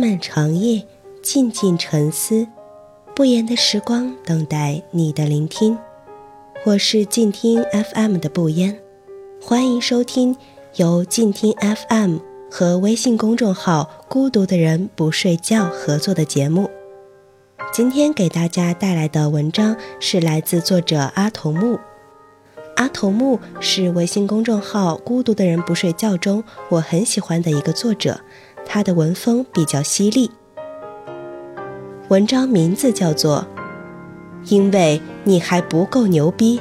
漫长夜，静静沉思，不言的时光等待你的聆听。我是静听 FM 的不言，欢迎收听由静听 FM 和微信公众号“孤独的人不睡觉”合作的节目。今天给大家带来的文章是来自作者阿童木。阿童木是微信公众号“孤独的人不睡觉”中我很喜欢的一个作者，他的文风比较犀利。文章名字叫做《因为你还不够牛逼，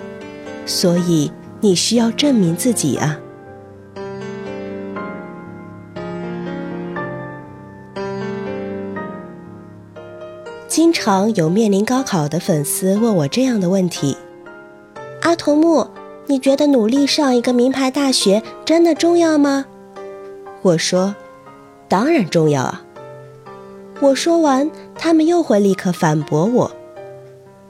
所以你需要证明自己啊》。经常有面临高考的粉丝问我这样的问题：“阿童木。”你觉得努力上一个名牌大学真的重要吗？我说，当然重要啊。我说完，他们又会立刻反驳我：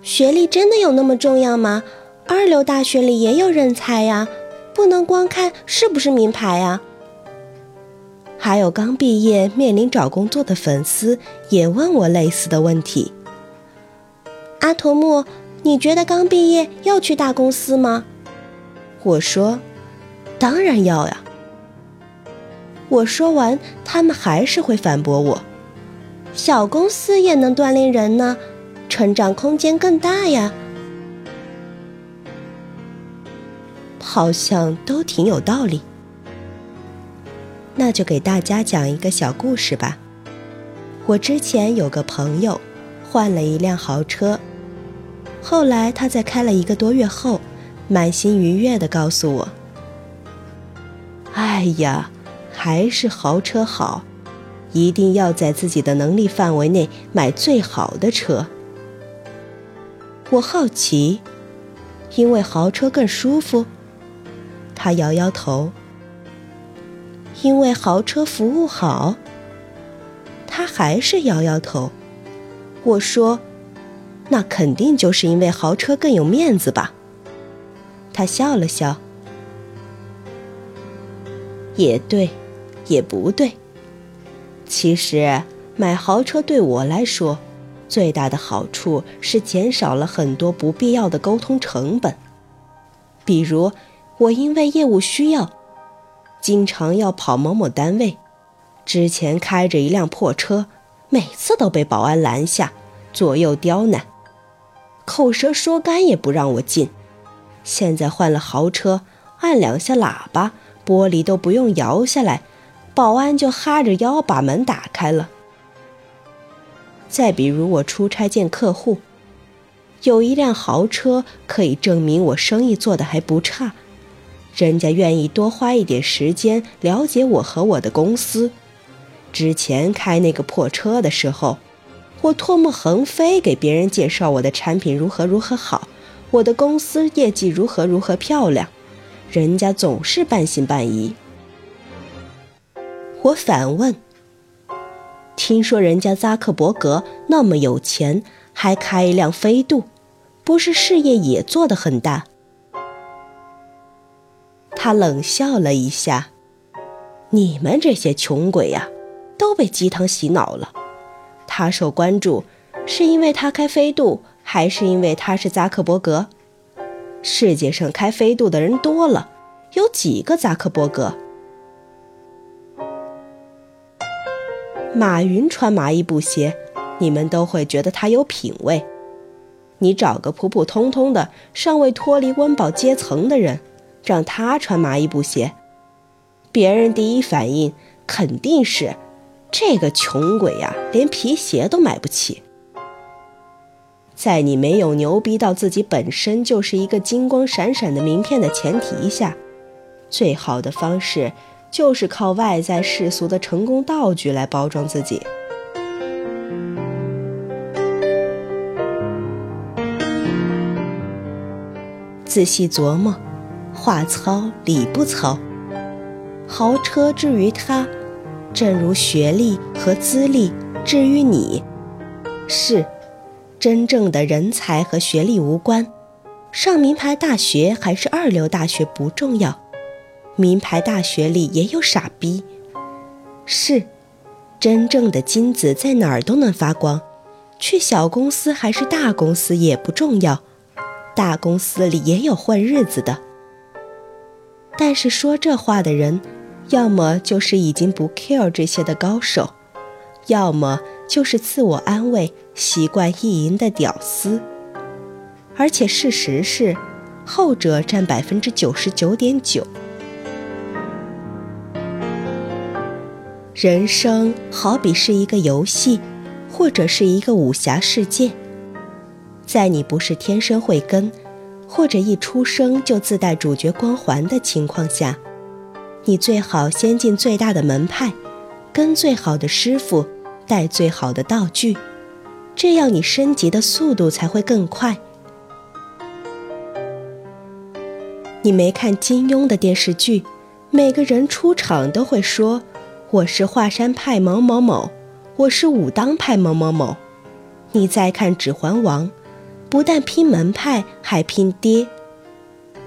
学历真的有那么重要吗？二流大学里也有人才呀，不能光看是不是名牌呀。还有刚毕业面临找工作的粉丝也问我类似的问题：阿图木，你觉得刚毕业要去大公司吗？我说：“当然要呀。”我说完，他们还是会反驳我：“小公司也能锻炼人呢，成长空间更大呀。”好像都挺有道理。那就给大家讲一个小故事吧。我之前有个朋友，换了一辆豪车，后来他在开了一个多月后。满心愉悦地告诉我：“哎呀，还是豪车好，一定要在自己的能力范围内买最好的车。”我好奇，因为豪车更舒服。他摇摇头。因为豪车服务好。他还是摇摇头。我说：“那肯定就是因为豪车更有面子吧。”他笑了笑，也对，也不对。其实买豪车对我来说，最大的好处是减少了很多不必要的沟通成本。比如，我因为业务需要，经常要跑某某单位，之前开着一辆破车，每次都被保安拦下，左右刁难，口舌说干也不让我进。现在换了豪车，按两下喇叭，玻璃都不用摇下来，保安就哈着腰把门打开了。再比如我出差见客户，有一辆豪车可以证明我生意做得还不差，人家愿意多花一点时间了解我和我的公司。之前开那个破车的时候，我唾沫横飞给别人介绍我的产品如何如何好。我的公司业绩如何如何漂亮，人家总是半信半疑。我反问：“听说人家扎克伯格那么有钱，还开一辆飞度，不是事业也做得很大？”他冷笑了一下：“你们这些穷鬼呀，都被鸡汤洗脑了。他受关注，是因为他开飞度。”还是因为他是扎克伯格，世界上开飞度的人多了，有几个扎克伯格？马云穿麻衣布鞋，你们都会觉得他有品位。你找个普普通通的、尚未脱离温饱阶层的人，让他穿麻衣布鞋，别人第一反应肯定是：这个穷鬼呀，连皮鞋都买不起。在你没有牛逼到自己本身就是一个金光闪闪的名片的前提下，最好的方式就是靠外在世俗的成功道具来包装自己。仔细琢磨，话糙理不糙。豪车至于他，正如学历和资历至于你，是。真正的人才和学历无关，上名牌大学还是二流大学不重要，名牌大学里也有傻逼。是，真正的金子在哪儿都能发光，去小公司还是大公司也不重要，大公司里也有混日子的。但是说这话的人，要么就是已经不 care 这些的高手，要么就是自我安慰、习惯意淫的屌丝。而且事实是，后者占百分之九十九点九。人生好比是一个游戏，或者是一个武侠世界，在你不是天生慧根。或者一出生就自带主角光环的情况下，你最好先进最大的门派，跟最好的师傅，带最好的道具，这样你升级的速度才会更快。你没看金庸的电视剧，每个人出场都会说：“我是华山派某某某，我是武当派某某某。”你再看《指环王》。不但拼门派，还拼爹。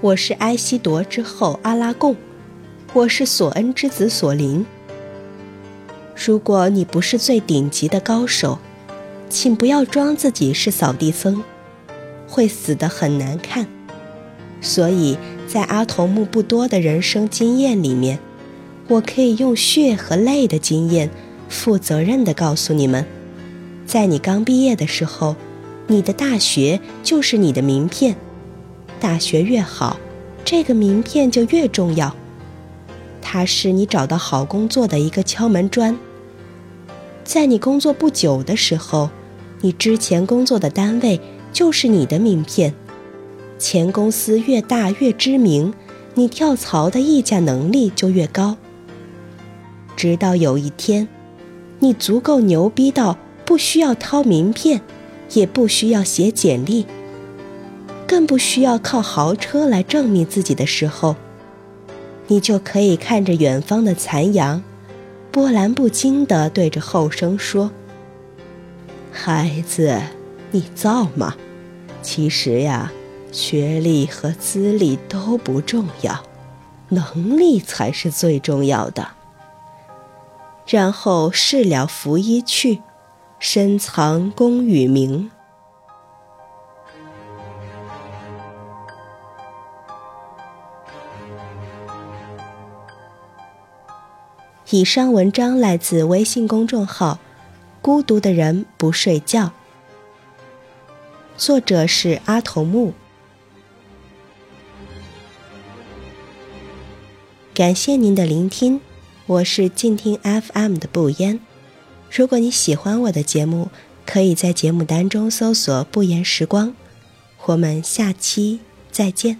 我是埃希铎之后阿拉贡，我是索恩之子索林。如果你不是最顶级的高手，请不要装自己是扫地僧，会死得很难看。所以在阿童木不多的人生经验里面，我可以用血和泪的经验，负责任地告诉你们，在你刚毕业的时候。你的大学就是你的名片，大学越好，这个名片就越重要。它是你找到好工作的一个敲门砖。在你工作不久的时候，你之前工作的单位就是你的名片。前公司越大越知名，你跳槽的议价能力就越高。直到有一天，你足够牛逼到不需要掏名片。也不需要写简历，更不需要靠豪车来证明自己的时候，你就可以看着远方的残阳，波澜不惊地对着后生说：“孩子，你造吗？其实呀，学历和资历都不重要，能力才是最重要的。”然后事了拂衣去。深藏功与名。以上文章来自微信公众号“孤独的人不睡觉”，作者是阿童木。感谢您的聆听，我是静听 FM 的不言。如果你喜欢我的节目，可以在节目单中搜索“不言时光”。我们下期再见。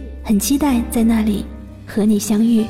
很期待在那里和你相遇。